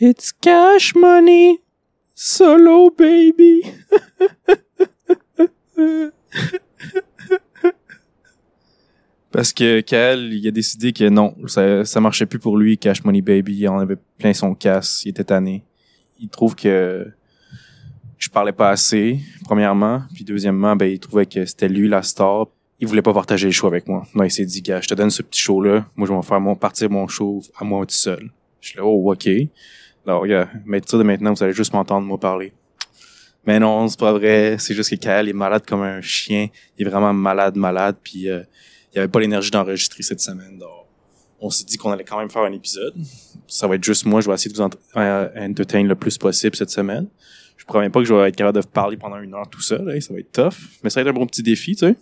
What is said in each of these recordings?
It's cash money. Solo baby. Parce que Cal, il a décidé que non, ça, ça marchait plus pour lui, Cash Money Baby. Il en avait plein son casse, il était tanné. Il trouve que je parlais pas assez, premièrement. Puis deuxièmement, ben, il trouvait que c'était lui la star. Il voulait pas partager le show avec moi. Non, il s'est dit, gars, je te donne ce petit show-là. Moi, je vais faire mon, partir mon show à moi tout seul. Je suis là, oh, OK. Alors, regarde, mais de maintenant, vous allez juste m'entendre moi parler. Mais non, c'est pas vrai. C'est juste que Kyle est malade comme un chien. Il est vraiment malade, malade. Puis euh, il avait pas l'énergie d'enregistrer cette semaine. Donc, on s'est dit qu'on allait quand même faire un épisode. Ça va être juste moi. Je vais essayer de vous euh, entertain le plus possible cette semaine. Je promets pas que je vais être capable de parler pendant une heure tout seul. Hein. Ça va être tough. Mais ça va être un bon petit défi, tu sais.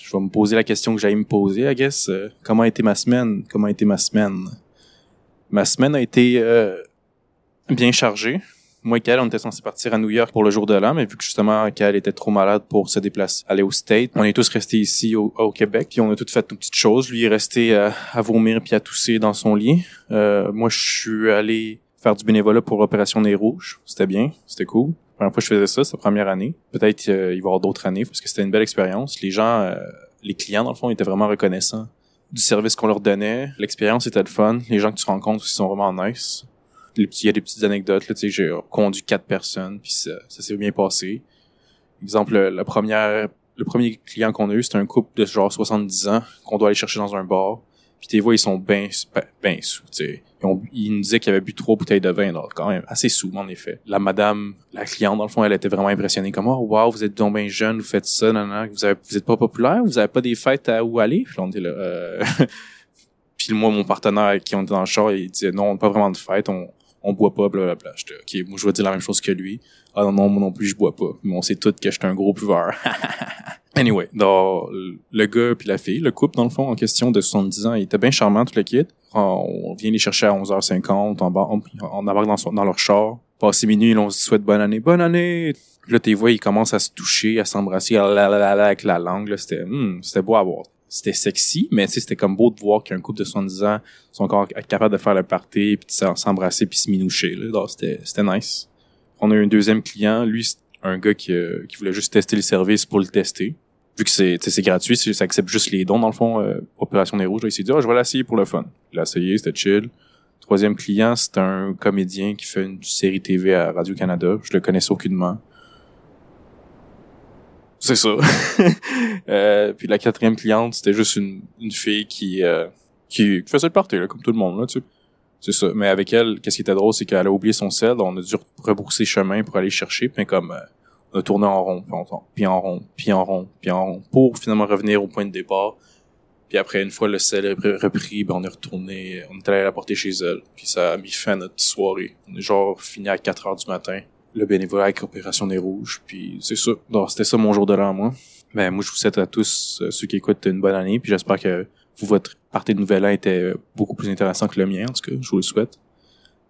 Je vais me poser la question que j'allais me poser, I guess. Euh, comment a été ma semaine? Comment a été ma semaine? Ma semaine a été bien chargée moi et on était censé partir à New York pour le jour de l'an, mais vu que justement Kyle était trop malade pour se déplacer, aller au State, on est tous restés ici au, Québec, puis on a tous fait nos petites choses. Lui est resté à, vomir puis à tousser dans son lit. Euh, moi, je suis allé faire du bénévolat pour l'opération Nez Rouge. C'était bien, c'était cool. La première fois que je faisais ça, c'est la première année. Peut-être euh, il va y avoir d'autres années parce que c'était une belle expérience. Les gens, euh, les clients dans le fond, étaient vraiment reconnaissants du service qu'on leur donnait. L'expérience était le fun. Les gens que tu rencontres aussi sont vraiment nice il y a des petites anecdotes là, j'ai conduit quatre personnes puis ça, ça s'est bien passé. Exemple, première, le premier client qu'on a eu, c'était un couple de genre 70 ans qu'on doit aller chercher dans un bar. Puis tes voix, ils sont bien ben sous. Ils, nous disaient qu'ils avaient bu trois bouteilles de vin, donc quand même assez sous, en effet. La madame, la cliente, dans le fond, elle était vraiment impressionnée. Comme, oh, wow, vous êtes donc bien jeune, vous faites ça, non, vous, avez, vous êtes pas populaire, vous avez pas des fêtes à où aller? Puis on dit là, euh... Puis moi, mon partenaire qui on était dans le char, il disait, non, on n'a pas vraiment de fête, on, on boit pas, blablabla. J'étais, ok, moi, je vais dire la même chose que lui. Ah non, non, moi non plus, je bois pas. Mais on sait tous que j'étais un gros buveur. anyway, dans le gars puis la fille, le couple, dans le fond, en question de 70 ans, il était bien charmant, tout le kit. On vient les chercher à 11h50, on, on, embarque dans, dans leur char. Passé minuit, on se souhaite bonne année, bonne année. Là, tes voix, ils commencent à se toucher, à s'embrasser, avec la langue. C'était, hmm, c'était beau à voir c'était sexy, mais c'était comme beau de voir qu'un couple de 70 ans sont encore capables de faire le party, puis de s'embrasser, puis se minoucher. C'était, c'était nice. On a eu un deuxième client, lui, c'est un gars qui, euh, qui voulait juste tester le service pour le tester. Vu que c'est, c'est gratuit, ça accepte juste les dons, dans le fond, euh, Opération des Rouges. Il s'est dit, oh, je vais l'essayer pour le fun. Il l'a essayé, c'était chill. Troisième client, c'est un comédien qui fait une série TV à Radio-Canada. Je le connaissais aucunement. C'est ça. euh, puis la quatrième cliente, c'était juste une, une fille qui, euh, qui faisait le party, là, comme tout le monde, là, tu sais. C'est ça. Mais avec elle, qu'est-ce qui était drôle, c'est qu'elle a oublié son sel. On a dû rebrousser chemin pour aller chercher. Puis comme euh, on a tourné en rond, puis en rond, puis en rond, puis en rond, pour finalement revenir au point de départ. Puis après, une fois le sel repris, ben on est retourné, on est allé la porter chez elle. Puis ça a mis fin à notre soirée. On est genre fini à 4 heures du matin le bénévolat avec Opération des Rouges. Puis c'est ça. Donc c'était ça mon jour de l'an, moi. Ben moi je vous souhaite à tous euh, ceux qui écoutent une bonne année. Puis j'espère que vous votre partie de nouvel an était beaucoup plus intéressant que le mien en tout cas. Je vous le souhaite.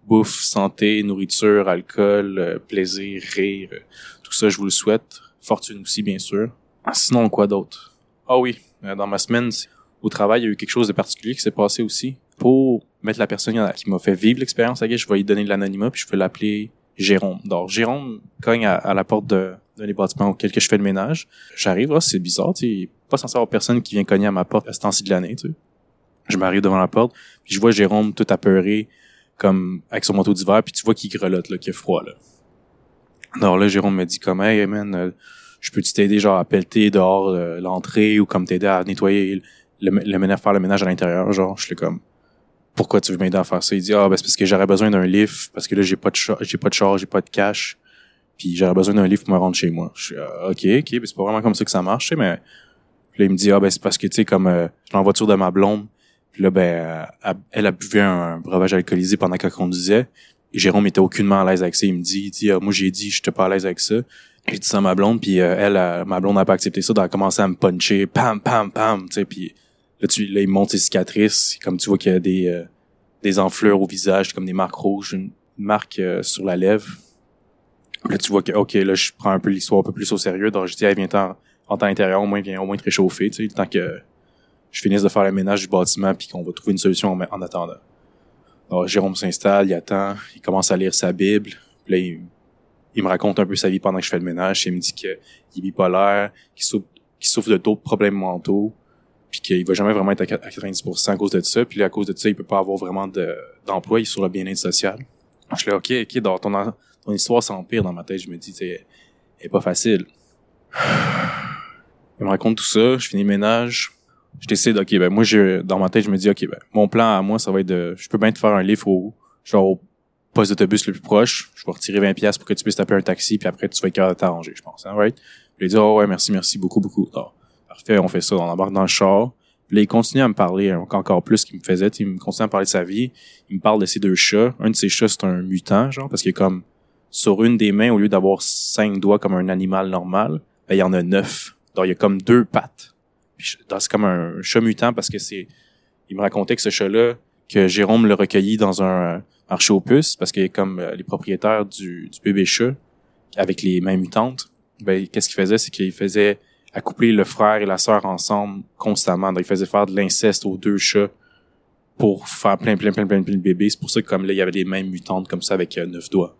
Bouffe, santé, nourriture, alcool, euh, plaisir, rire, euh, tout ça je vous le souhaite. Fortune aussi bien sûr. Ah, sinon quoi d'autre? Ah oui, dans ma semaine au travail il y a eu quelque chose de particulier qui s'est passé aussi. Pour mettre la personne qui m'a fait vivre l'expérience, je vais lui donner de l'anonymat puis je vais l'appeler Jérôme. Donc, Jérôme cogne à, la porte d'un des auquel que je fais le ménage. J'arrive, oh, c'est bizarre, tu sais, pas censé avoir personne qui vient cogner à ma porte à ce temps-ci de l'année, tu sais. Je m'arrive devant la porte, puis je vois Jérôme tout apeuré, comme avec son manteau d'hiver, puis tu vois qu'il grelotte, là, qu'il est froid, là. Alors là, Jérôme me dit comme, hey, man, euh, je peux t'aider, genre, à pelleter dehors euh, l'entrée ou comme t'aider à nettoyer le, le, ménage, faire le ménage à l'intérieur, genre, je suis comme, pourquoi tu veux m'aider à faire ça? Il dit, ah, ben, c'est parce que j'aurais besoin d'un livre, parce que là, j'ai pas de j'ai pas de char, j'ai pas de cash, puis j'aurais besoin d'un livre pour me rendre chez moi. Je suis, ah, ok, ok, ben, c'est pas vraiment comme ça que ça marche, mais, puis là, il me dit, ah, ben, c'est parce que, tu sais, comme, euh, je en voiture de ma blonde, puis là, ben, elle a buvé un breuvage alcoolisé pendant qu'elle conduisait, et Jérôme était aucunement à l'aise avec ça. Il me dit, il dit, ah, moi, j'ai dit, je j'étais pas à l'aise avec ça. J'ai dit ça à ma blonde, puis euh, elle, ma blonde n'a pas accepté ça, donc elle a commencé à me puncher, pam, pam, pam, tu sais, puis Là, tu, là, il monte ses cicatrices. Comme tu vois qu'il y a des, euh, des enflures au visage, comme des marques rouges, une marque euh, sur la lèvre. Là, tu vois que, OK, là, je prends un peu l'histoire un peu plus au sérieux. Donc, je dis, hey, viens en, en temps intérieur, au moins, viens au moins te réchauffer, tu sais, tant que je finisse de faire le ménage du bâtiment puis qu'on va trouver une solution en, attendant. Alors, Jérôme s'installe, il attend, il commence à lire sa Bible. Puis là, il, il me raconte un peu sa vie pendant que je fais le ménage. Il me dit qu'il est bipolaire, qu'il souffre, qu'il souffre de d'autres problèmes mentaux, puis qu'il va jamais vraiment être à 90% à cause de ça. Puis à cause de ça, il peut pas avoir vraiment de, d'emploi. Il est sur le bien-être social. Je suis là, OK, OK, dans ton, ton histoire s'empire dans ma tête. Je me dis, c'est est pas facile. Il me raconte tout ça, je finis le ménage. Je décide, OK, ben moi, je, dans ma tête, je me dis, OK, ben mon plan à moi, ça va être de... Je peux bien te faire un livre au, genre au poste d'autobus le plus proche. Je vais retirer 20 pièces pour que tu puisses taper un taxi, puis après, tu vas être capable de t'arranger, je pense. Hein, right? Je lui ai dit, oh ouais, merci, merci beaucoup, beaucoup. On fait ça, on embarque dans le char. Puis là, il continue à me parler encore plus qu'il me faisait. Il me continue à me parler de sa vie. Il me parle de ses deux chats. Un de ses chats, c'est un mutant, genre, parce qu'il est comme sur une des mains, au lieu d'avoir cinq doigts comme un animal normal, ben, il y en a neuf. Donc, il y a comme deux pattes. C'est comme un chat mutant parce que c'est... Il me racontait que ce chat-là, que Jérôme l'a recueilli dans un marché aux puces parce que comme euh, les propriétaires du, du bébé chat avec les mains mutantes, ben qu'est-ce qu'il faisait, c'est qu'il faisait accoupler le frère et la sœur ensemble constamment. Donc, il faisait faire de l'inceste aux deux chats pour faire plein, plein, plein, plein, plein de bébés. C'est pour ça que comme là, il y avait des mains mutantes comme ça avec euh, neuf doigts.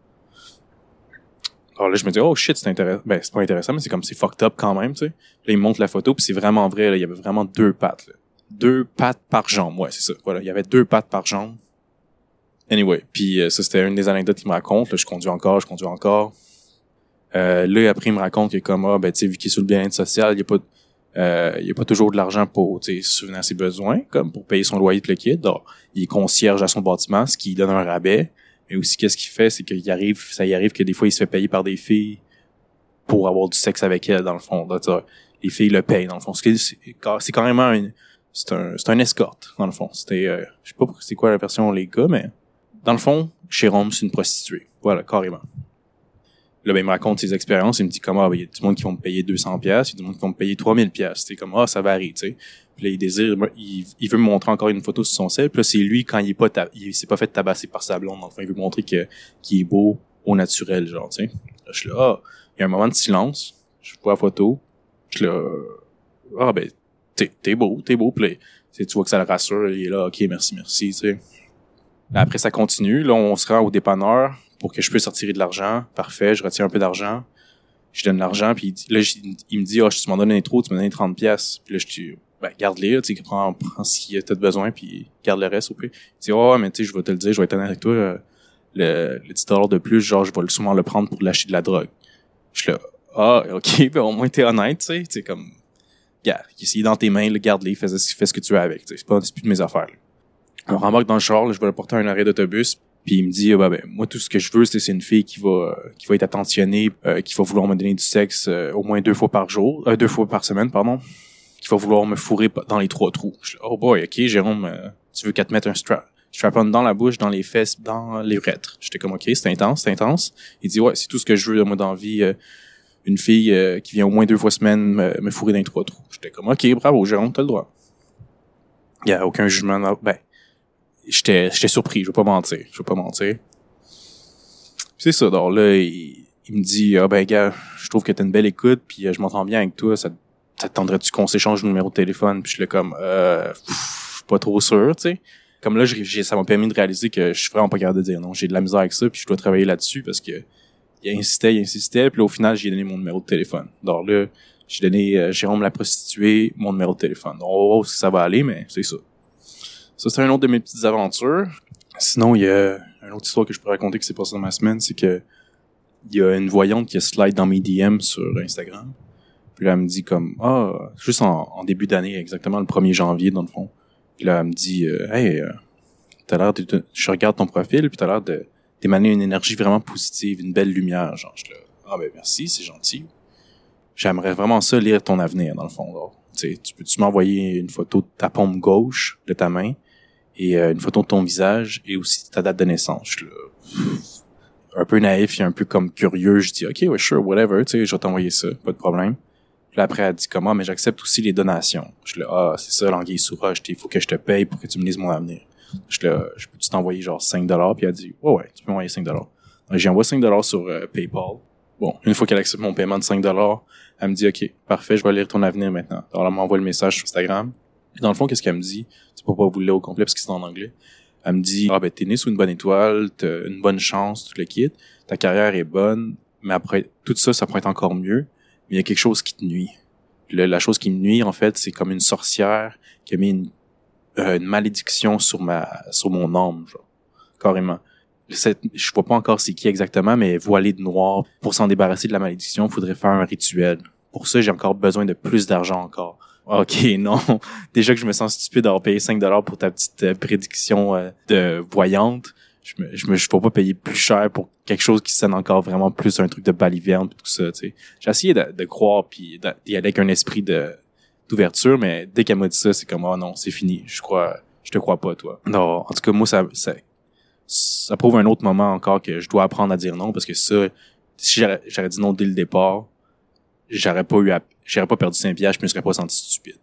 Alors là, je me dis, oh shit, c'est intéressant. Ben, c'est pas intéressant, mais c'est comme, c'est fucked up quand même, tu sais. Là, il montre la photo, puis c'est vraiment vrai, là, il y avait vraiment deux pattes. Deux pattes par jambe, ouais, c'est ça. Voilà, il y avait deux pattes par jambe. Anyway, puis euh, ça, c'était une des anecdotes qu'il me raconte. Là, je conduis encore, je conduis encore. Euh, là, après, il me raconte que comme, ah, ben, tu sais, vu qu'il est sur le bien-être social, il y a pas, euh, a pas toujours de l'argent pour, souvenir à ses besoins, comme pour payer son loyer de le. Donc, il est concierge à son bâtiment, ce qui donne un rabais. Mais aussi, qu'est-ce qu'il fait, c'est qu'il arrive, ça y arrive que des fois, il se fait payer par des filles pour avoir du sexe avec elles, dans le fond. les filles le payent, dans le fond. C'est carrément une, c'est un, c'est un escorte, dans le fond. C'était, euh, je sais pas c'est quoi la version les gars, mais dans le fond, Rome, c'est une prostituée. Voilà, carrément. Là, ben, il me raconte ses expériences. Il me dit comment, ah, ben, il y a du monde qui vont me payer 200 pièces, il y a du monde qui vont me payer 3000 pièces. C'est comme, ah, ça varie, tu. Puis là, il désire, il, il, veut me montrer encore une photo sur son sel. Puis là, c'est lui quand il est pas, il s'est pas fait tabasser par sa blonde. Enfin, il veut montrer que qu'il est beau au naturel, genre, tu. Là, je suis là, ah, il y a un moment de silence. Je vois la photo. Je suis là, ah, ben, t'es, t'es beau, t'es beau. Puis là, tu vois que ça le rassure. Il est là, ok, merci, merci, après, ça continue. Là, on se rend au dépanneur pour que je puisse sortir de l'argent. Parfait, je retire un peu d'argent. Je donne l'argent, puis là, il me dit, oh, tu m'en donnes trop, tu m'en donnes 30 pièces. Puis là, je dis, ben, garde-les, tu prends, prends ce a de besoin, puis garde le reste au pire. Il dit, oh, mais tu sais, je vais te le dire, je vais être honnête avec toi, euh, le, le 10 de plus, genre, je vais souvent le prendre pour l'acheter de la drogue. Je suis là, ah, ok, ben, au moins t'es honnête, tu sais, comme, gars, est dans tes mains, garde-les, fais, fais ce que tu veux avec, c'est pas, c'est plus de mes affaires, là. Alors, rembarque dans le char, je vais le porter à un arrêt d'autobus, puis il me dit, bah, ben, moi, tout ce que je veux, c'est une fille qui va, qui va être attentionnée, euh, qui va vouloir me donner du sexe euh, au moins deux fois par jour, euh, deux fois par semaine, pardon, qui va vouloir me fourrer dans les trois trous. Je oh boy, ok, Jérôme, tu veux qu'elle te mette un strap, strap-on dans la bouche, dans les fesses, dans les urètres. J'étais comme, ok, c'est intense, c'est intense. Il dit, ouais, c'est tout ce que je veux, moi, dans la vie, une fille qui vient au moins deux fois semaine me, me fourrer dans les trois trous. J'étais comme, ok, bravo, Jérôme, t'as le droit. Il y a aucun jugement, ben, j'étais surpris, je vais pas mentir, je vais pas mentir. C'est ça, donc là il, me dit ah ben gars, je trouve que t'as une belle écoute puis euh, je m'entends bien avec toi, ça ça tendrait-tu qu'on s'échange le numéro de téléphone? Puis je suis comme euh pff, pas trop sûr, tu sais. Comme là j'ai ça m'a permis de réaliser que je suis vraiment pas capable de dire non, j'ai de la misère avec ça puis je dois travailler là-dessus parce que il insistait, il insistait puis là, au final j'ai donné mon numéro de téléphone. Donc là j'ai donné euh, Jérôme la prostituée mon numéro de téléphone. Donc, on va voir ça va aller mais c'est ça. Ça, c'est un autre de mes petites aventures. Sinon, il y a une autre histoire que je pourrais raconter qui s'est passée dans ma semaine, c'est que il y a une voyante qui a slide dans mes DM sur Instagram. Puis là, elle me dit comme, ah, juste en, début d'année, exactement le 1er janvier, dans le fond. Puis là, elle me dit, euh, hey, euh, t'as l'air de, je regarde ton profil, puis t'as l'air de d'émaner une énergie vraiment positive, une belle lumière. Genre, je là, ah ben merci, c'est gentil. J'aimerais vraiment ça lire ton avenir, dans le fond. Là. tu peux-tu m'envoyer une photo de ta paume gauche de ta main, et euh, une photo de ton visage et aussi ta date de naissance. Je un peu naïf et un peu comme curieux, je dis OK, ouais, sure, whatever, tu sais, je vais t'envoyer ça, pas de problème. Puis après, elle dit comment, mais j'accepte aussi les donations. Je le ah, c'est ça, l'anguille sous il faut que je te paye pour que tu me lises mon avenir. Je le je peux-tu t'envoyer genre 5 dollars? Puis elle dit, ouais, ouais, tu peux m'envoyer 5 dollars. J'ai envoyé 5 dollars sur euh, PayPal. Bon, une fois qu'elle accepte mon paiement de 5 dollars, elle me dit, OK, parfait, je vais lire ton avenir maintenant. Alors, elle m'envoie le message sur Instagram. Et dans le fond, qu'est-ce qu'elle me dit? C'est pas vous le au complet parce que c'est en anglais. Elle me dit, ah ben t'es né sous une bonne étoile, t'as une bonne chance, tout le kit, ta carrière est bonne, mais après tout ça, ça pourrait être encore mieux, mais il y a quelque chose qui te nuit. la chose qui me nuit, en fait, c'est comme une sorcière qui a mis une, euh, une malédiction sur ma sur mon âme, genre, carrément. Je vois pas encore c'est qui exactement, mais voilé de noir. Pour s'en débarrasser de la malédiction, il faudrait faire un rituel. Pour ça, j'ai encore besoin de plus d'argent encore. OK, non. Déjà que je me sens stupide d'avoir payé 5 dollars pour ta petite euh, prédiction euh, de voyante. Je me, je me, je peux pas payer plus cher pour quelque chose qui sonne encore vraiment plus un truc de baliverne tout ça, tu sais. J'ai essayé de, de croire puis d'y aller avec un esprit de, d'ouverture, mais dès qu'elle m'a dit ça, c'est comme, oh non, c'est fini. Je crois, je te crois pas, toi. Non, en tout cas, moi, ça, ça, ça prouve un autre moment encore que je dois apprendre à dire non parce que ça, si j'aurais dit non dès le départ, j'aurais pas eu à, j'aurais pas perdu 5 piastres, je me serais pas senti stupide.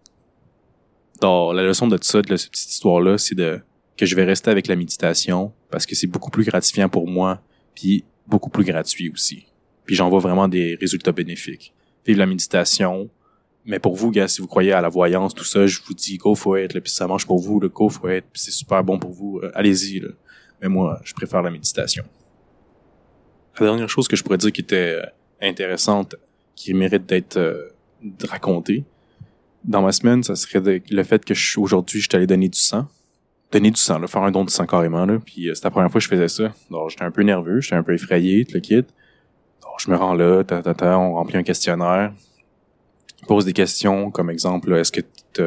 Donc, la leçon de tout ça, de cette petite histoire-là, c'est de, que je vais rester avec la méditation parce que c'est beaucoup plus gratifiant pour moi puis beaucoup plus gratuit aussi. Puis j'en vois vraiment des résultats bénéfiques. Vive la méditation. Mais pour vous, gars, si vous croyez à la voyance, tout ça, je vous dis go for it, là, puis ça marche pour vous, le go for it, puis c'est super bon pour vous, euh, allez-y. Là. Mais moi, je préfère la méditation. La dernière chose que je pourrais dire qui était euh, intéressante qui mérite d'être euh, raconté. Dans ma semaine, ça serait le fait que aujourd'hui, je suis allé donner du sang. Donner du sang, là, faire un don de sang carrément. Là. Puis euh, c'était la première fois que je faisais ça. Donc j'étais un peu nerveux, j'étais un peu effrayé, tout le kit. Donc je me rends là, ta, ta, ta, on remplit un questionnaire. On pose des questions comme exemple, est-ce que tu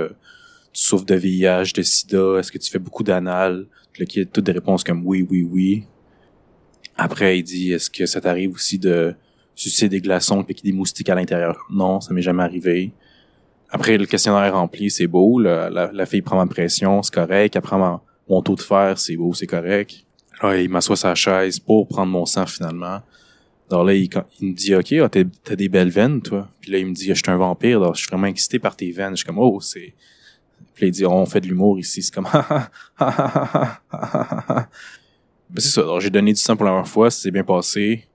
souffres de VIH, de sida, est-ce que tu fais beaucoup d'anal? Le kit, toutes des réponses comme oui, oui, oui. Après, il dit, est-ce que ça t'arrive aussi de sucer des glaçons et qu'il y des moustiques à l'intérieur. Non, ça m'est jamais arrivé. Après, le questionnaire est rempli, c'est beau. La, la, fille prend ma pression, c'est correct. Après, mon, taux de fer, c'est beau, c'est correct. Là, il m'assoit sa chaise pour prendre mon sang finalement. Alors là, il, il me dit, OK, oh, t'as des belles veines, toi. Puis là, il me dit, je suis un vampire. Alors, je suis vraiment excité par tes veines. Je suis comme, oh, c'est... Puis là, il dit, on fait de l'humour ici. C'est comme, ben, c'est ça. Alors, j'ai donné du sang pour la première fois. C'est bien passé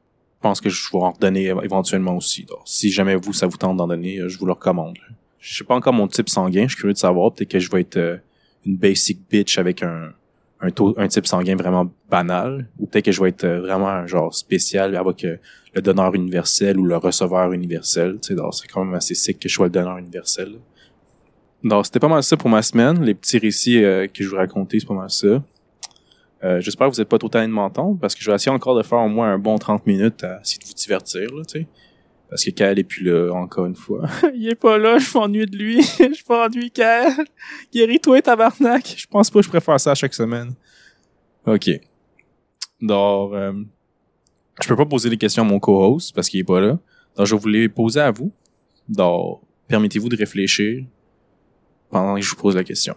pense que je vais en redonner éventuellement aussi. si jamais vous, ça vous tente d'en donner, euh, je vous le recommande. Je sais pas encore mon type sanguin, je suis curieux de savoir. Peut-être que je vais être euh, une basic bitch avec un, un type sanguin vraiment banal. Ou peut-être que je vais être euh, vraiment un genre spécial avec le donneur universel ou le receveur universel. c'est quand même assez sick que je sois le donneur universel. Donc, c'était pas mal ça pour ma semaine. Les petits récits que je vous racontais, c'est pas mal ça. Euh, j'espère que vous n'êtes pas trop tanné de m'entendre parce que je vais essayer encore de faire au moins un bon 30 minutes à essayer de vous divertir, là, tu sais. Parce que Kael est plus là, encore une fois. il est pas là, je m'ennuie de lui. je m'ennuie, Kael. Guéris-toi, tabarnak. Je pense pas que je préfère ça chaque semaine. OK. Donc, euh, je peux pas poser des questions à mon co-host parce qu'il est pas là. Donc, je vais vous les poser à vous. Donc, permettez-vous de réfléchir pendant que je vous pose la question.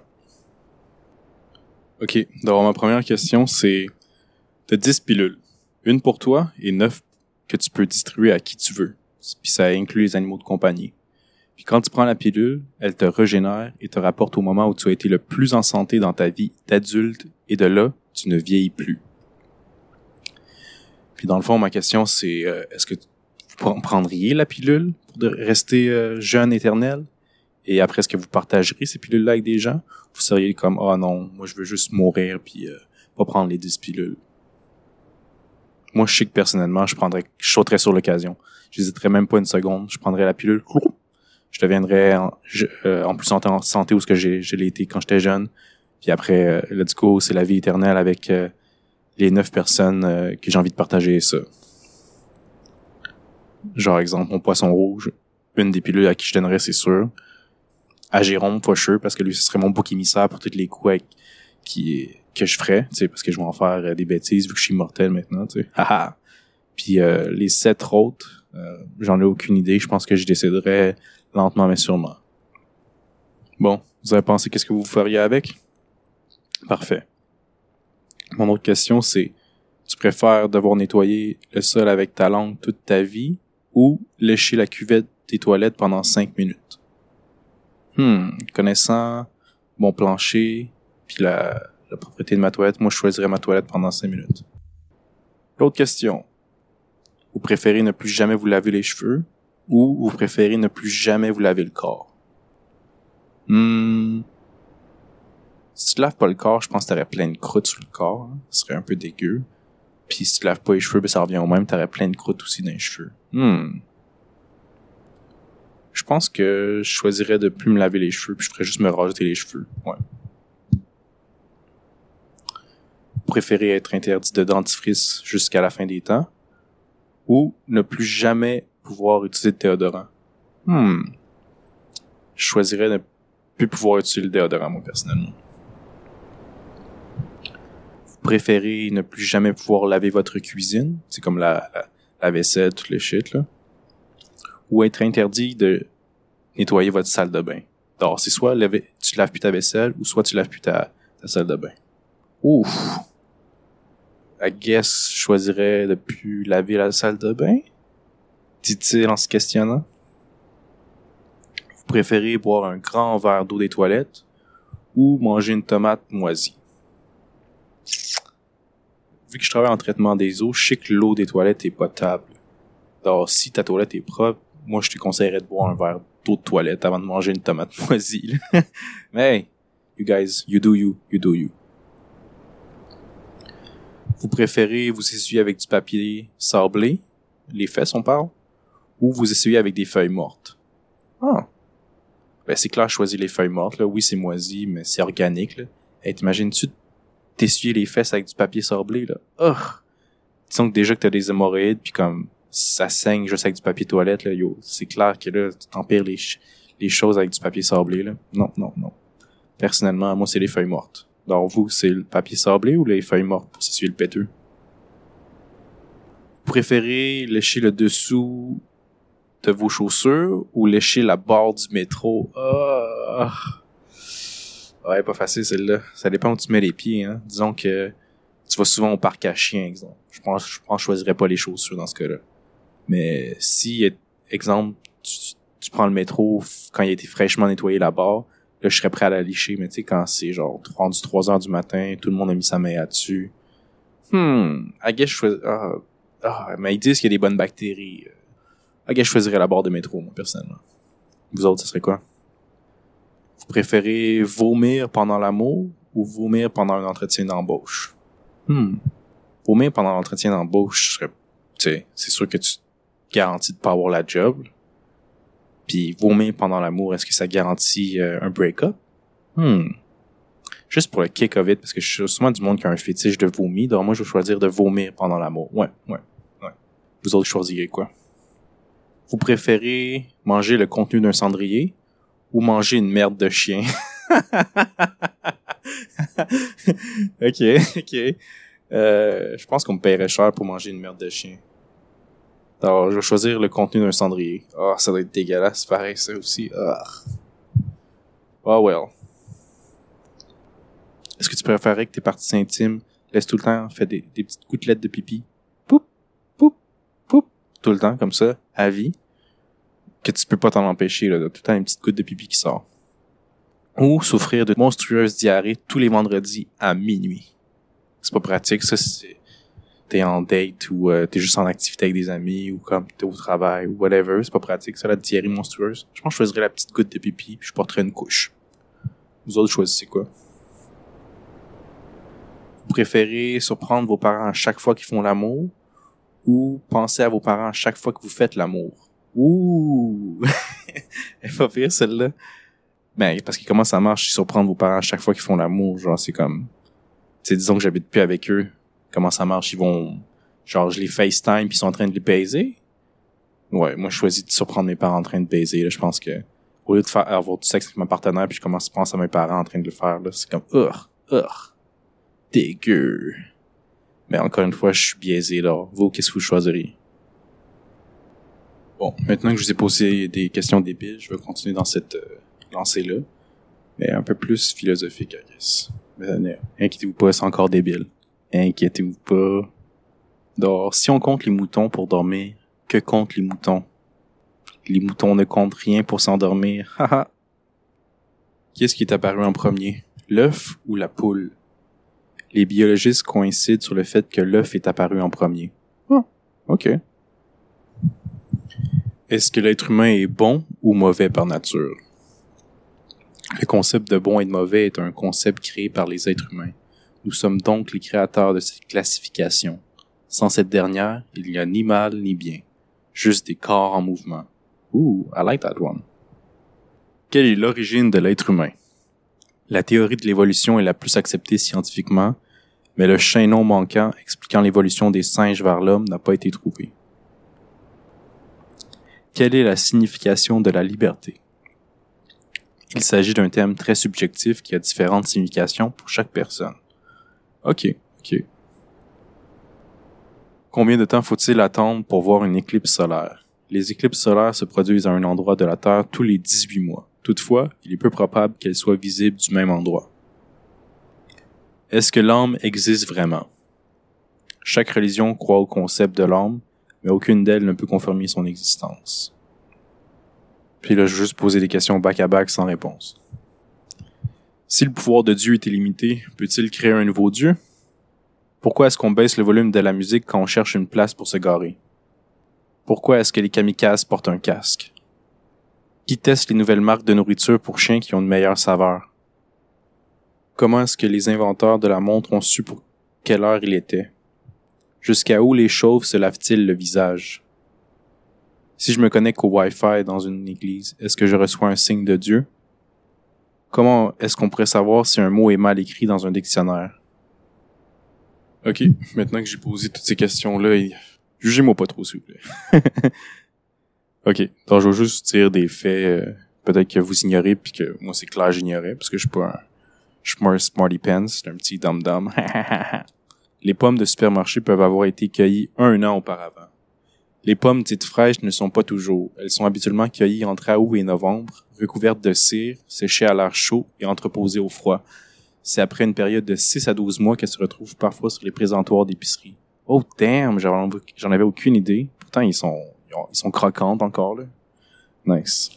OK. Donc, ma première question, c'est t'as 10 pilules. Une pour toi et 9 que tu peux distribuer à qui tu veux. Puis ça inclut les animaux de compagnie. Puis quand tu prends la pilule, elle te régénère et te rapporte au moment où tu as été le plus en santé dans ta vie d'adulte et de là, tu ne vieillis plus. Puis dans le fond, ma question c'est euh, est-ce que vous prendriez la pilule pour rester euh, jeune éternel? Et après, est-ce que vous partagerez ces pilules-là avec des gens? Vous seriez comme, oh non, moi je veux juste mourir puis euh, pas prendre les 10 pilules. Moi, je sais que personnellement, je prendrais, je sauterais sur l'occasion. J'hésiterais même pas une seconde. Je prendrais la pilule. Je deviendrais en, euh, en plus en santé où ce que j'ai, j'ai été quand j'étais jeune. Puis après, euh, let's go, c'est la vie éternelle avec euh, les neuf personnes que j'ai envie de partager ça. Genre exemple, mon poisson rouge, une des pilules à qui je donnerais, c'est sûr à Jérôme Faucheux parce que lui ce serait mon bouc émissaire pour toutes les coups qui que je ferais, tu sais parce que je vais en faire euh, des bêtises vu que je suis mortel maintenant, tu sais. Puis euh, les sept autres, euh, j'en ai aucune idée, je pense que je déciderais lentement mais sûrement. Bon, vous avez pensé qu'est-ce que vous feriez avec? Parfait. Mon autre question c'est tu préfères devoir nettoyer le sol avec ta langue toute ta vie ou lécher la cuvette des toilettes pendant cinq minutes? Hmm, connaissant mon plancher, puis la, la propriété de ma toilette, moi je choisirais ma toilette pendant cinq minutes. L'autre question. Vous préférez ne plus jamais vous laver les cheveux ou vous préférez ne plus jamais vous laver le corps? Hmm. Si tu laves pas le corps, je pense que t'aurais plein de croûtes sur le corps. hein. Ce serait un peu dégueu. Puis si tu laves pas les cheveux, ben ça revient au même, t'aurais plein de croûtes aussi dans les cheveux. Hmm. Je pense que je choisirais de plus me laver les cheveux, puis je ferais juste me raser les cheveux. Ouais. Vous préférez être interdit de dentifrice jusqu'à la fin des temps ou ne plus jamais pouvoir utiliser de déodorant? Hmm. Je choisirais de ne plus pouvoir utiliser le déodorant, moi, personnellement. Vous préférez ne plus jamais pouvoir laver votre cuisine? C'est comme la, la, la vaisselle, toutes les shit, là. Ou être interdit de nettoyer votre salle de bain. Alors, c'est soit tu laves plus ta vaisselle, ou soit tu laves plus ta, ta salle de bain. Ouf! I guess, je choisirais de plus laver la salle de bain? Dit-il en se questionnant. Vous préférez boire un grand verre d'eau des toilettes ou manger une tomate moisie? Vu que je travaille en traitement des eaux, je sais que l'eau des toilettes est potable. Alors, si ta toilette est propre, moi, je te conseillerais de boire un verre d'eau de toilette avant de manger une tomate moisie. Mais, hey, you guys, you do you, you do you. Vous préférez vous essuyer avec du papier sablé, les fesses on parle, ou vous essuyer avec des feuilles mortes? Ah. Ben, c'est clair, choisir les feuilles mortes, là. Oui, c'est moisi, mais c'est organique, là. Hey, t'imagines-tu t'essuyer les fesses avec du papier sablé, là? Ugh! Disons que déjà que t'as des hémorroïdes, puis comme ça saigne juste avec du papier toilette, là, yo, c'est clair que là, tu t'empires les, les choses avec du papier sablé, là. Non, non, non. Personnellement, moi, c'est les feuilles mortes. Alors vous, c'est le papier sablé ou les feuilles mortes pour s'essuyer le péteux? Vous préférez lécher le dessous de vos chaussures ou lécher la barre du métro? Ah. Ouais, pas facile celle-là. Ça dépend où tu mets les pieds. Hein. Disons que tu vas souvent au parc à chiens, exemple. Je pense, je pense je choisirais pas les chaussures dans ce cas-là. Mais si, exemple, tu, tu prends le métro quand il a été fraîchement nettoyé barre, là, je serais prêt à la licher. Mais tu sais, quand c'est genre rendu 3 heures du matin, tout le monde a mis sa main là-dessus. Hmm, I guess je choisis... Ah, ah, mais ils disent qu'il y a des bonnes bactéries. I guess je choisirais la barre de métro, moi, personnellement. Vous autres, ce serait quoi? Vous préférez vomir pendant l'amour ou vomir pendant un entretien d'embauche? Hmm. Vomir pendant l'entretien d'embauche, serait, tu sais, c'est sûr que tu te garantis de pas avoir la job. Puis vomir pendant l'amour, est-ce que ça garantit euh, un break-up? Hmm. Juste pour le kick of it, parce que je suis souvent du monde qui a un fétiche de vomi, donc moi je vais choisir de vomir pendant l'amour. Ouais, ouais, ouais. Vous autres choisirez quoi? Vous préférez manger le contenu d'un cendrier ou manger une merde de chien? ok, ok. Euh, je pense qu'on me paierait cher pour manger une merde de chien. Alors, je vais choisir le contenu d'un cendrier. Ah, ça doit être dégueulasse, pareil, ça aussi. Ah. Oh well. Est-ce que tu préférerais que tes parties intimes laissent tout le temps fait des, des petites gouttelettes de pipi? Poup, poup, poup, tout le temps, comme ça, à vie. Que tu peux pas t'en empêcher, là, de tout le temps une petite goutte de pipi qui sort. Ou souffrir de monstrueuses diarrhées tous les vendredis à minuit. C'est pas pratique, ça, c'est, t'es en date ou euh, t'es juste en activité avec des amis ou comme t'es au travail ou whatever, c'est pas pratique, ça, la diarrhée monstrueuse. Je pense que je choisirais la petite goutte de pipi puis je porterais une couche. Vous autres, choisissez quoi? Vous préférez surprendre vos parents à chaque fois qu'ils font l'amour ou penser à vos parents à chaque fois que vous faites l'amour? Ouh! Elle pas pire, celle-là. Ben, parce que comment ça marche, surprendre vos parents à chaque fois qu'ils font l'amour, genre, c'est comme, sais, disons que j'habite plus avec eux, comment ça marche, ils vont, genre, je les FaceTime puis ils sont en train de les baiser? Ouais, moi, je choisis de surprendre mes parents en train de baiser, là, je pense que, au lieu de faire, avoir du sexe avec mon partenaire puis je commence à penser à mes parents en train de le faire, là, c'est comme, ugh, ugh, dégueu. Mais encore une fois, je suis biaisé, là. Vous, qu'est-ce que vous choisiriez? Bon, maintenant que je vous ai posé des questions débiles, je vais continuer dans cette euh, lancée-là. Mais un peu plus philosophique, I guess. Mais euh, inquiétez-vous pas, c'est encore débile. Inquiétez-vous pas. Donc, si on compte les moutons pour dormir, que comptent les moutons? Les moutons ne comptent rien pour s'endormir. Haha. Qu'est-ce qui est apparu en premier? L'œuf ou la poule? Les biologistes coïncident sur le fait que l'œuf est apparu en premier. Ah, ok. Est-ce que l'être humain est bon ou mauvais par nature? Le concept de bon et de mauvais est un concept créé par les êtres humains. Nous sommes donc les créateurs de cette classification. Sans cette dernière, il n'y a ni mal ni bien, juste des corps en mouvement. Ooh, I like that one. Quelle est l'origine de l'être humain? La théorie de l'évolution est la plus acceptée scientifiquement, mais le chaînon manquant expliquant l'évolution des singes vers l'homme n'a pas été trouvé. Quelle est la signification de la liberté? Il s'agit d'un thème très subjectif qui a différentes significations pour chaque personne. Ok, ok. Combien de temps faut-il attendre pour voir une éclipse solaire? Les éclipses solaires se produisent à un endroit de la Terre tous les 18 mois. Toutefois, il est peu probable qu'elles soient visibles du même endroit. Est-ce que l'âme existe vraiment? Chaque religion croit au concept de l'âme, mais aucune d'elles ne peut confirmer son existence. Puis là, je vais juste poser des questions back à back sans réponse. Si le pouvoir de Dieu est illimité, peut-il créer un nouveau Dieu? Pourquoi est-ce qu'on baisse le volume de la musique quand on cherche une place pour se garer? Pourquoi est-ce que les kamikazes portent un casque? Qui teste les nouvelles marques de nourriture pour chiens qui ont une meilleure saveur? Comment est-ce que les inventeurs de la montre ont su pour quelle heure il était? Jusqu'à où les chauves se lavent-ils le visage? Si je me connecte au Wi-Fi dans une église, est-ce que je reçois un signe de Dieu? Comment est-ce qu'on pourrait savoir si un mot est mal écrit dans un dictionnaire? Ok, maintenant que j'ai posé toutes ces questions-là, jugez-moi pas trop, s'il vous plaît. ok, donc je vais juste dire des faits, euh, peut-être que vous ignorez, puis que moi c'est clair j'ignorais, parce que je suis pas un, je suis un smarty pants, c'est un petit dum-dum. Les pommes de supermarché peuvent avoir été cueillies un an auparavant. Les pommes dites fraîches ne sont pas toujours. Elles sont habituellement cueillies entre août et novembre, recouvertes de cire, séchées à l'air chaud et entreposées au froid. C'est après une période de 6 à 12 mois qu'elles se retrouvent parfois sur les présentoirs d'épicerie. Oh damn, j'en avais aucune idée. Pourtant, ils sont, ils croquantes encore, là. Nice.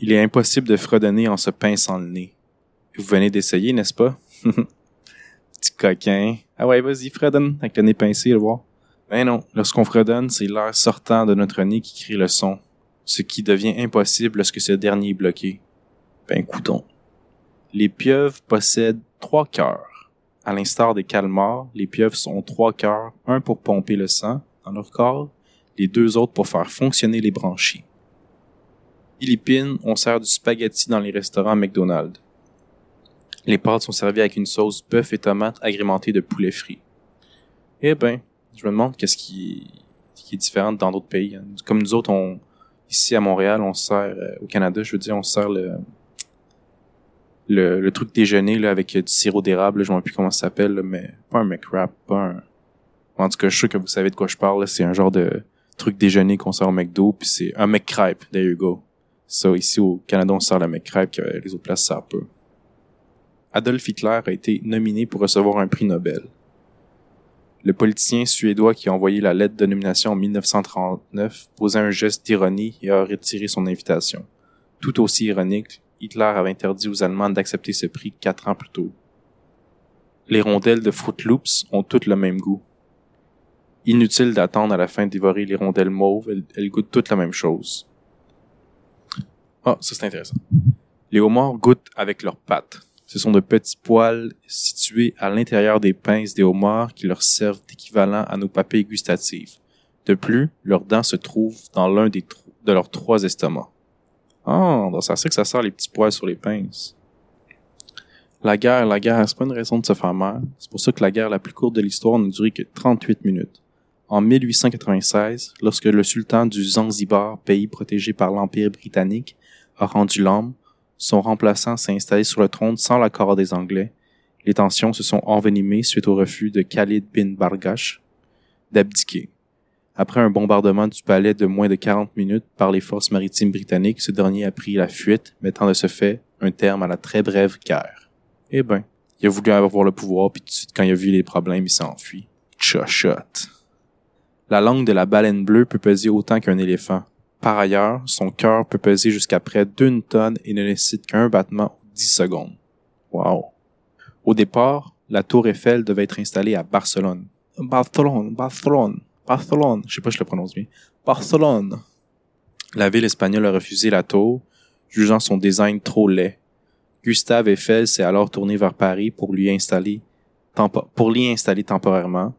Il est impossible de fredonner en se pinçant le nez. Vous venez d'essayer, n'est-ce pas? Petit coquin. Ah ouais, vas-y, fredonne avec le nez pincé, le voir. Ben non, lorsqu'on fredonne, c'est l'air sortant de notre nez qui crée le son, ce qui devient impossible lorsque ce dernier est bloqué. Ben coudon. Les pieuvres possèdent trois cœurs. À l'instar des calmars, les pieuvres sont trois cœurs, un pour pomper le sang dans leur corps, les deux autres pour faire fonctionner les branchies. Philippines, on sert du spaghetti dans les restaurants McDonald's. Les pâtes sont servies avec une sauce bœuf et tomate agrémentée de poulet frit. Eh ben, je me demande qu'est-ce qui, qui est différent dans d'autres pays. Comme nous autres, on, ici à Montréal, on sert, euh, au Canada, je veux dire, on sert le, le, le truc déjeuner là, avec du sirop d'érable, je ne sais plus comment ça s'appelle, mais pas un McWrap, pas un... En tout cas, je suis sûr que vous savez de quoi je parle. C'est un genre de truc déjeuner qu'on sert au McDo, puis c'est un McCripe, there you go. Ça, ici au Canada, on sort la McCrabe que les autres places savent peu. Adolf Hitler a été nominé pour recevoir un prix Nobel. Le politicien suédois qui a envoyé la lettre de nomination en 1939 posait un geste d'ironie et a retiré son invitation. Tout aussi ironique, Hitler avait interdit aux Allemands d'accepter ce prix quatre ans plus tôt. Les rondelles de Fruit Loops ont toutes le même goût. Inutile d'attendre à la fin de dévorer les rondelles mauves, elles, elles goûtent toutes la même chose. Ah, ça c'est intéressant. Les homards goûtent avec leurs pattes. Ce sont de petits poils situés à l'intérieur des pinces des homards qui leur servent d'équivalent à nos papilles gustatives. De plus, leurs dents se trouvent dans l'un des de leurs trois estomacs. Ah, oh, ça que ça sort les petits poils sur les pinces. La guerre, la guerre, c'est pas une raison de se faire mal. C'est pour ça que la guerre la plus courte de l'histoire n'a duré que 38 minutes. En 1896, lorsque le sultan du Zanzibar, pays protégé par l'Empire britannique, a rendu l'homme, son remplaçant s'est installé sur le trône sans l'accord des Anglais. Les tensions se sont envenimées suite au refus de Khalid bin Bargash d'abdiquer. Après un bombardement du palais de moins de 40 minutes par les forces maritimes britanniques, ce dernier a pris la fuite, mettant de ce fait un terme à la très brève guerre. Eh ben, il a voulu avoir le pouvoir, puis tout de suite, quand il a vu les problèmes, il s'est enfui. Tcha-shot. La langue de la baleine bleue peut peser autant qu'un éléphant. Par ailleurs, son cœur peut peser jusqu'à près d'une tonne et ne nécessite qu'un battement 10 secondes. Wow. Au départ, la tour Eiffel devait être installée à Barcelone. Barcelone, Barcelone, Barcelone. Je sais pas si je le prononce bien. Barcelone. La ville espagnole a refusé la tour. jugeant son design trop laid. Gustave Eiffel s'est alors tourné vers Paris pour lui installer pour l'y installer temporairement,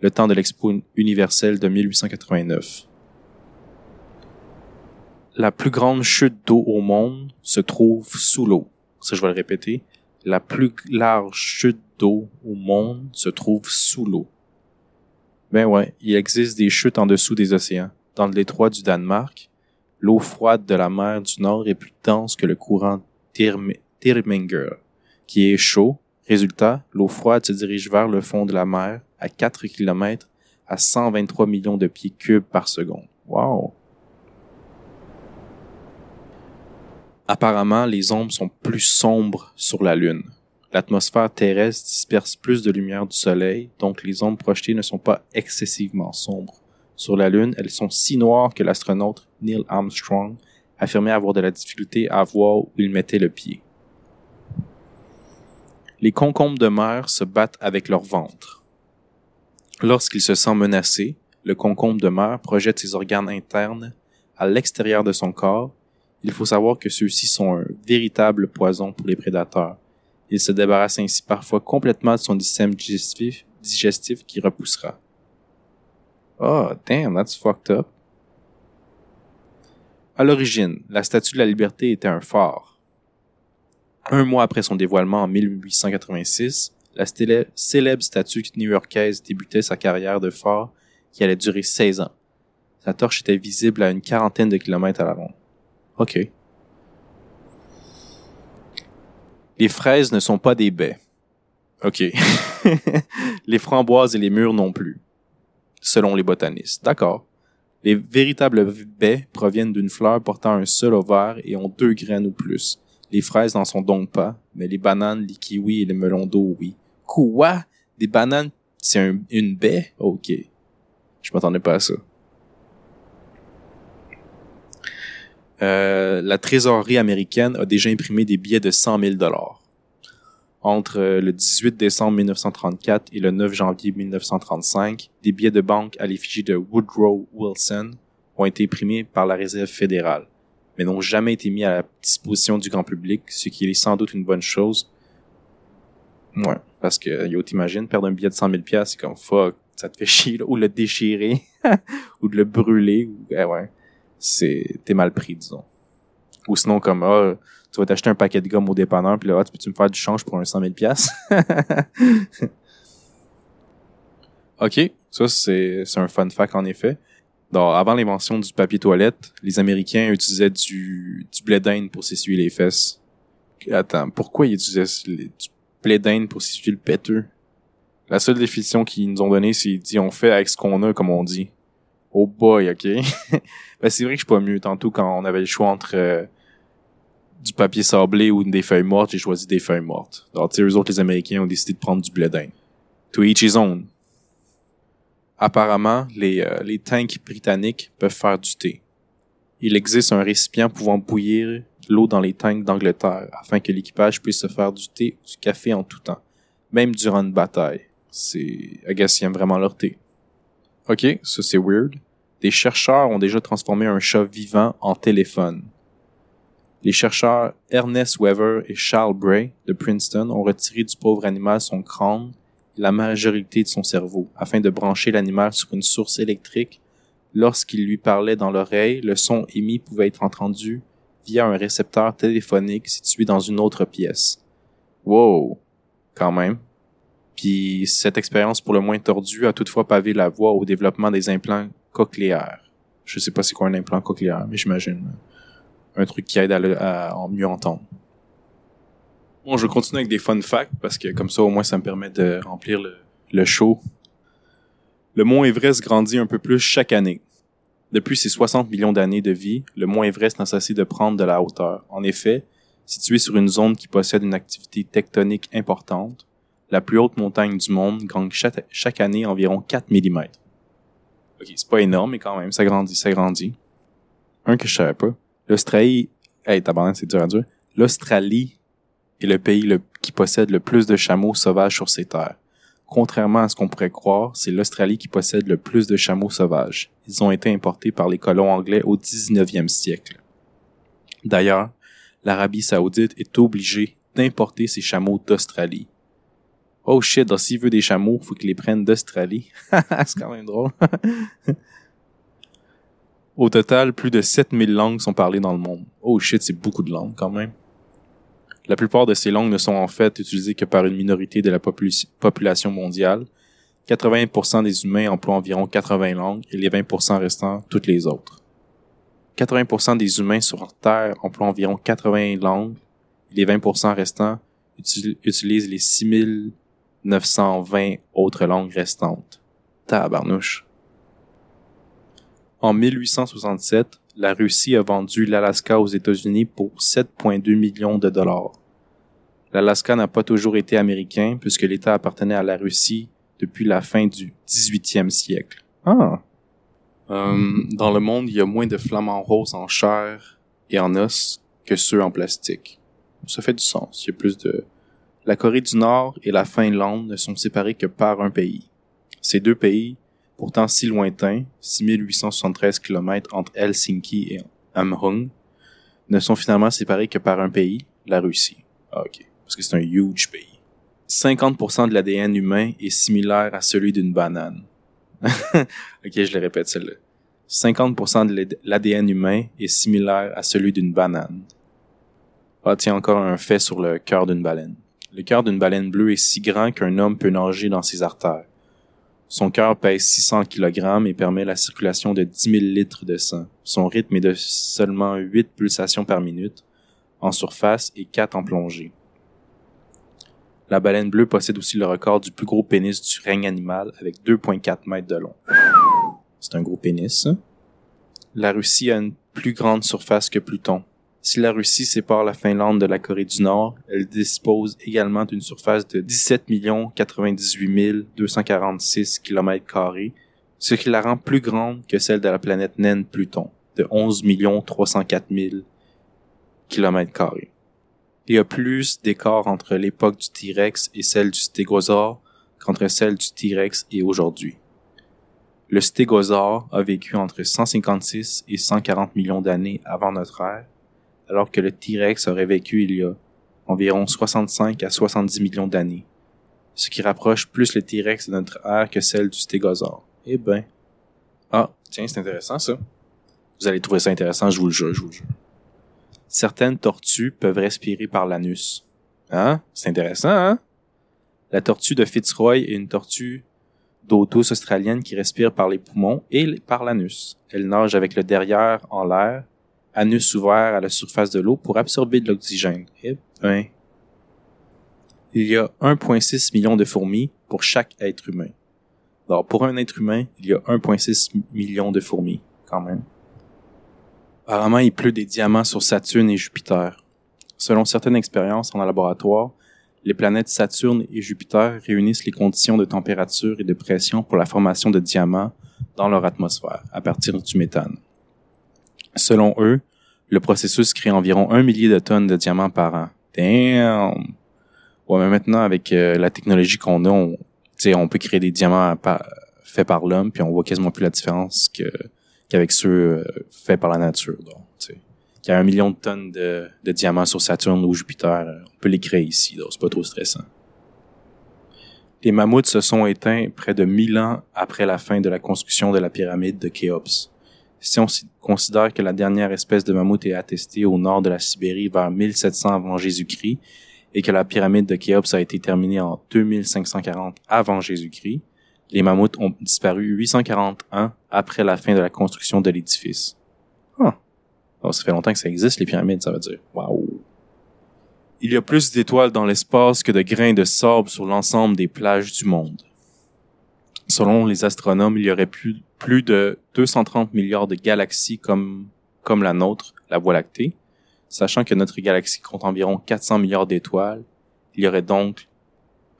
le temps de l'expo universelle de 1889. La plus grande chute d'eau au monde se trouve sous l'eau. Ça, je vais le répéter. La plus large chute d'eau au monde se trouve sous l'eau. Ben ouais, il existe des chutes en dessous des océans. Dans le détroit du Danemark, l'eau froide de la mer du Nord est plus dense que le courant Tirminger, qui est chaud. Résultat, l'eau froide se dirige vers le fond de la mer à 4 km à 123 millions de pieds cubes par seconde. Wow! Apparemment, les ombres sont plus sombres sur la Lune. L'atmosphère terrestre disperse plus de lumière du Soleil, donc les ombres projetées ne sont pas excessivement sombres. Sur la Lune, elles sont si noires que l'astronaute Neil Armstrong affirmait avoir de la difficulté à voir où il mettait le pied. Les concombres de mer se battent avec leur ventre. Lorsqu'il se sent menacé, le concombre de mer projette ses organes internes à l'extérieur de son corps. Il faut savoir que ceux-ci sont un véritable poison pour les prédateurs. Il se débarrasse ainsi parfois complètement de son système digestif, digestif qui repoussera. Oh, damn, that's fucked up. À l'origine, la Statue de la Liberté était un phare. Un mois après son dévoilement en 1886, la célèbre statue new-yorkaise débutait sa carrière de phare qui allait durer 16 ans. Sa torche était visible à une quarantaine de kilomètres à la ronde. OK. Les fraises ne sont pas des baies. OK. les framboises et les mûres non plus. Selon les botanistes. D'accord. Les véritables baies proviennent d'une fleur portant un seul ovaire et ont deux graines ou plus. Les fraises n'en sont donc pas, mais les bananes, les kiwis et les melons d'eau, oui. Quoi? Des bananes, c'est une baie? Ok. Je m'attendais pas à ça. Euh, la trésorerie américaine a déjà imprimé des billets de 100 000 dollars. Entre le 18 décembre 1934 et le 9 janvier 1935, des billets de banque à l'effigie de Woodrow Wilson ont été imprimés par la Réserve fédérale, mais n'ont jamais été mis à la disposition du grand public, ce qui est sans doute une bonne chose. Ouais, parce que yo, t'imagines perdre un billet de 100 000 pièces, c'est comme fuck, ça te fait chier, ou le déchirer, ou de le brûler, ou eh ouais c'est t'es mal pris, disons. Ou sinon comme ah, tu vas t'acheter un paquet de gomme au dépanneur puis là ah, tu peux-tu me faire du change pour un 100 000 pièces Ok, ça c'est c'est un fun fact en effet. Donc, avant l'invention du papier toilette, les Américains utilisaient du, du blé d'Inde pour s'essuyer les fesses. Attends, pourquoi ils utilisaient du blé d'Inde pour s'essuyer le péteux? La seule définition qu'ils nous ont donnée, c'est dit on fait avec ce qu'on a, comme on dit. Oh boy, ok. ben, c'est vrai que je suis pas mieux. Tantôt, quand on avait le choix entre euh, du papier sablé ou des feuilles mortes, j'ai choisi des feuilles mortes. Donc, tu eux autres, les Américains, ont décidé de prendre du blé d'Inde. To each his own. Apparemment, les, euh, les tanks britanniques peuvent faire du thé. Il existe un récipient pouvant bouillir l'eau dans les tanks d'Angleterre afin que l'équipage puisse se faire du thé ou du café en tout temps, même durant une bataille. C'est, aiment vraiment leur thé. OK, ça c'est weird. Des chercheurs ont déjà transformé un chat vivant en téléphone. Les chercheurs Ernest Weaver et Charles Bray de Princeton ont retiré du pauvre animal son crâne et la majorité de son cerveau afin de brancher l'animal sur une source électrique. Lorsqu'il lui parlait dans l'oreille, le son émis pouvait être entendu via un récepteur téléphonique situé dans une autre pièce. Wow, quand même. Puis cette expérience pour le moins tordue a toutefois pavé la voie au développement des implants cochléaires. Je sais pas c'est quoi un implant cochléaire, mais j'imagine un truc qui aide à, mieux entendre. Bon, je vais continuer avec des fun facts parce que comme ça au moins ça me permet de remplir le, le show. Le mont Everest grandit un peu plus chaque année. Depuis ses 60 millions d'années de vie, le mont Everest n'a cessé de prendre de la hauteur. En effet, situé sur une zone qui possède une activité tectonique importante, la plus haute montagne du monde gagne chaque, année environ 4 mm. Ok, c'est pas énorme, mais quand même, ça grandit, ça grandit. Un que je savais pas. L'Australie, hey, tabarnak, c'est dur à dire. L'Australie est le pays qui possède le plus de chameaux sauvages sur ses terres. Contrairement à ce qu'on pourrait croire, c'est l'Australie qui possède le plus de chameaux sauvages. Ils ont été importés par les colons anglais au 19e siècle. D'ailleurs, l'Arabie saoudite est obligée d'importer ses chameaux d'Australie. Oh shit, donc s'il veut des chameaux, faut qu'il les prenne d'Australie. c'est quand même drôle. Au total, plus de 7000 langues sont parlées dans le monde. Oh shit, c'est beaucoup de langues quand même. La plupart de ces langues ne sont en fait utilisées que par une minorité de la population mondiale. 80% des humains emploient environ 80 langues et les 20% restants toutes les autres. 80% des humains sur Terre emploient environ 80 langues et les 20% restants utilisent les 6920 autres langues restantes. Tabarnouche. En 1867, la Russie a vendu l'Alaska aux États-Unis pour 7,2 millions de dollars. L'Alaska n'a pas toujours été américain puisque l'État appartenait à la Russie depuis la fin du 18e siècle. Ah. Euh, dans le monde, il y a moins de flamants roses en chair et en os que ceux en plastique. Ça fait du sens. Il y a plus de... La Corée du Nord et la Finlande ne sont séparés que par un pays. Ces deux pays pourtant si lointain, 6873 km entre Helsinki et Amhung, ne sont finalement séparés que par un pays, la Russie. Ah, ok. Parce que c'est un huge pays. 50% de l'ADN humain est similaire à celui d'une banane. ok, je le répète celle-là. 50% de l'ADN humain est similaire à celui d'une banane. Ah, tiens, encore un fait sur le cœur d'une baleine. Le cœur d'une baleine bleue est si grand qu'un homme peut nager dans ses artères. Son cœur pèse 600 kg et permet la circulation de 10 000 litres de sang. Son rythme est de seulement 8 pulsations par minute en surface et 4 en plongée. La baleine bleue possède aussi le record du plus gros pénis du règne animal avec 2,4 mètres de long. C'est un gros pénis. La Russie a une plus grande surface que Pluton. Si la Russie sépare la Finlande de la Corée du Nord, elle dispose également d'une surface de 17 98 246 km, ce qui la rend plus grande que celle de la planète naine Pluton, de 11 304 000 km. Il y a plus d'écart entre l'époque du T-Rex et celle du stégosaure qu'entre celle du T-Rex et aujourd'hui. Le stégosaure a vécu entre 156 et 140 millions d'années avant notre ère, alors que le T-Rex aurait vécu il y a environ 65 à 70 millions d'années, ce qui rapproche plus le T-Rex de notre ère que celle du stégosaure. Eh ben. Ah, tiens, c'est intéressant ça. Vous allez trouver ça intéressant, je vous le jure, je vous le jure. Certaines tortues peuvent respirer par l'anus. Hein? C'est intéressant, hein? La tortue de Fitzroy est une tortue d'autos australienne qui respire par les poumons et par l'anus. Elle nage avec le derrière en l'air anus ouvert à la surface de l'eau pour absorber de l'oxygène. Ben. Il y a 1,6 million de fourmis pour chaque être humain. Alors, pour un être humain, il y a 1,6 million de fourmis, quand même. Apparemment, il pleut des diamants sur Saturne et Jupiter. Selon certaines expériences en laboratoire, les planètes Saturne et Jupiter réunissent les conditions de température et de pression pour la formation de diamants dans leur atmosphère, à partir du méthane. Selon eux, le processus crée environ un millier de tonnes de diamants par an. Damn! Ouais, mais maintenant, avec euh, la technologie qu'on a, on, on peut créer des diamants faits par l'homme, puis on voit quasiment plus la différence que qu'avec ceux euh, faits par la nature. Donc, il y a un million de tonnes de, diamants sur Saturne ou Jupiter, euh, on peut les créer ici, donc c'est pas trop stressant. Les mammouths se sont éteints près de 1000 ans après la fin de la construction de la pyramide de Khéops. Si on considère que la dernière espèce de mammouth est attestée au nord de la Sibérie vers 1700 avant Jésus-Christ et que la pyramide de Khéops a été terminée en 2540 avant Jésus-Christ, les mammouths ont disparu 840 ans après la fin de la construction de l'édifice. Ah. ça fait longtemps que ça existe, les pyramides, ça veut dire. Waouh. Il y a plus d'étoiles dans l'espace que de grains de sable sur l'ensemble des plages du monde. Selon les astronomes, il y aurait plus, plus de 230 milliards de galaxies comme, comme la nôtre, la Voie lactée. Sachant que notre galaxie compte environ 400 milliards d'étoiles, il y aurait donc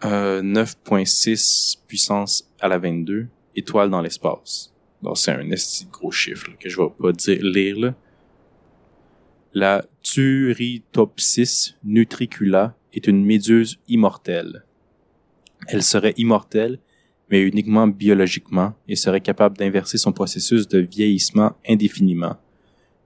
euh, 9.6 puissance à la 22 étoiles dans l'espace. Donc c'est un esti gros chiffre que je vais pas dire lire là. La Turritopsis nutricula est une méduse immortelle. Elle serait immortelle mais uniquement biologiquement et serait capable d'inverser son processus de vieillissement indéfiniment.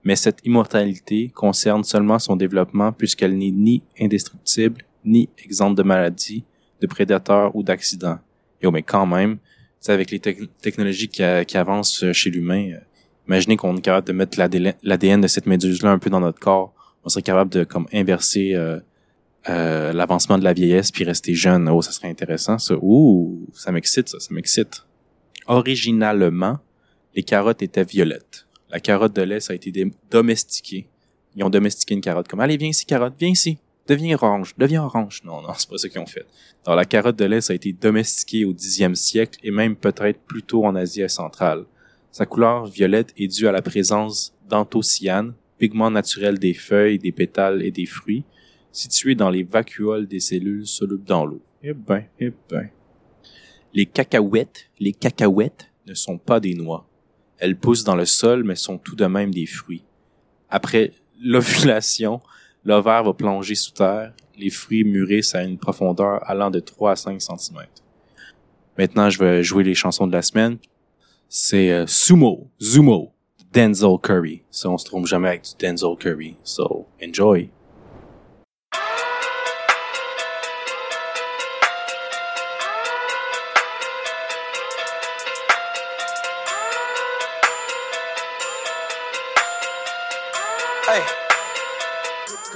mais cette immortalité concerne seulement son développement puisqu'elle n'est ni indestructible, ni exempte de maladies, de prédateurs ou d'accidents. Yo, mais quand même, c'est avec les technologies qui, avancent chez l'humain, euh, imaginez qu'on est capable de mettre l'ADN de cette méduse-là un peu dans notre corps. On serait capable de comme inverser euh, euh, l'avancement de la vieillesse puis rester jeune. Oh, ça serait intéressant, ça. Ouh, ça m'excite, ça, m'excite. Originalement, les carottes étaient violettes. La carotte de lait, ça a été domestiquée. Ils ont domestiqué une carotte comme, allez, viens ici, carotte, viens ici. Deviens orange, deviens orange. Non, non, c'est pas ça qu'ils ont fait. Alors, la carotte de lait, ça a été domestiquée au dixième siècle et même peut-être plus tôt en Asie centrale. Sa couleur violette est due à la présence d'anthocyanes, pigments naturels des feuilles, des pétales et des fruits, situés dans les vacuoles des cellules solubles dans l'eau. Eh ben, eh ben. Les cacahuètes, les cacahuètes ne sont pas des noix. Elles poussent dans le sol, mais sont tout de même des fruits. Après l'ovulation, l'ovaire va plonger sous terre, les fruits mûrissent à une profondeur allant de 3 à 5 cm. Maintenant, je vais jouer les chansons de la semaine, c'est euh, Sumo, Zumo, Denzel Curry. Ça, on se trompe jamais avec du Denzel Curry. So, enjoy.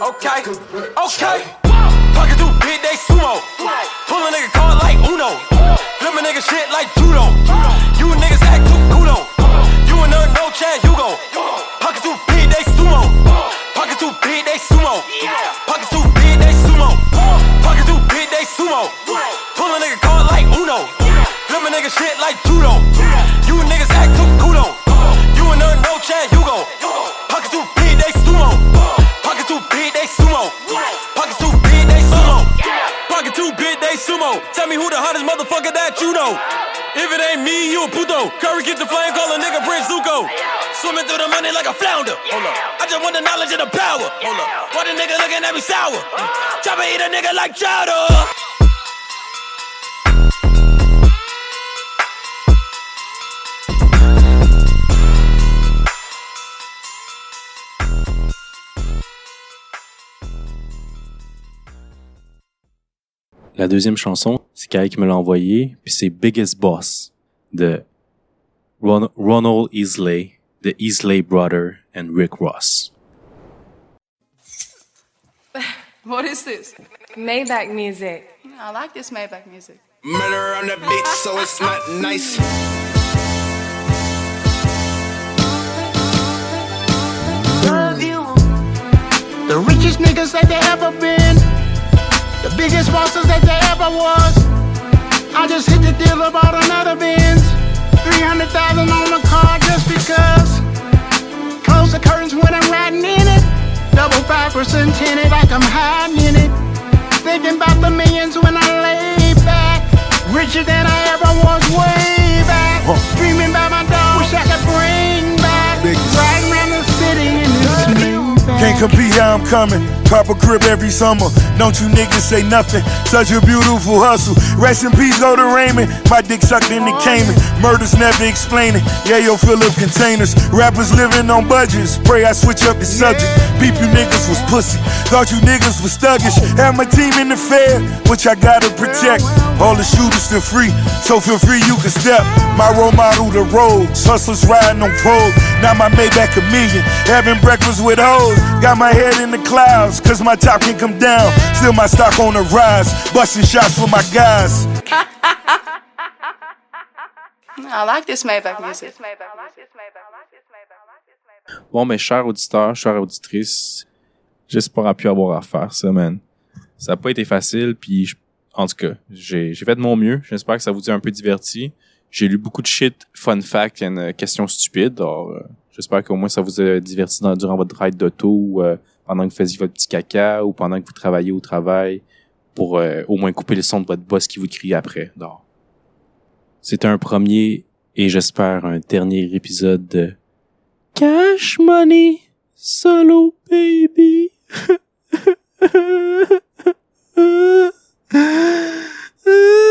Okay. Okay. Pocket too big, they sumo. Pull a nigga card like Uno. Flip a nigga shit like judo. Ain't me, you a puto. Curry get the flame, call a nigga Prince Zuko. Swimming through the money like a flounder. Hold up. I just want the knowledge and the power. Hold up. Why the nigga looking at me sour? Chop eat a nigga like chowder. La deuxième chanson, c'est Kai qui me l'a envoyé, puis c'est Biggest Boss de Ron Ronald Isley, the Isley brother, and Rick Ross. What is this? Maybach music. I like this Maybach music. Murder on the beat, so it's not nice. Love you. The richest niggas that they ever been. The biggest bosses that there ever was. I just hit the deal about another Benz. 300,000 on the car just because. Close the curtains when I'm riding in it. Double 5% tinted like I'm hiding in it. Thinking about the millions when I lay back. Richer than I ever was way back. Dreaming about my dog. Wish I could bring back. Riding around the city in this new Can't compete how I'm coming. A crib every summer. Don't you niggas say nothing. Such a beautiful hustle. Rest in peace, go to Raymond. My dick sucked in the Cayman. Murders never explaining. Yeah, yo, fill up containers. Rappers living on budgets. Pray I switch up the subject. Peep you niggas was pussy. Thought you niggas was thuggish. Had my team in the fair, which I gotta protect. All the shooters still free, so feel free you can step. My role model, the roads. Hustlers riding on poles. Now my Maybach a million. Having breakfast with hoes. Got my head in the clouds, cause my top can come down. Still my stock on the rise. Busting shots for my guys. I like this Maybach music. Bon, mes chers auditeurs, chères auditrices, j'espère pas pu avoir à faire ça, man. Ça a pas été facile, puis je- en tout cas, j'ai j'ai fait de mon mieux. J'espère que ça vous a un peu diverti. J'ai lu beaucoup de shit, fun fact, et une question stupide. Alors, euh, J'espère qu'au moins ça vous a diverti durant votre ride d'auto euh, pendant que vous faisiez votre petit caca ou pendant que vous travaillez au travail pour euh, au moins couper le son de votre boss qui vous crie après. C'était un premier et j'espère un dernier épisode de Cash Money Solo Baby.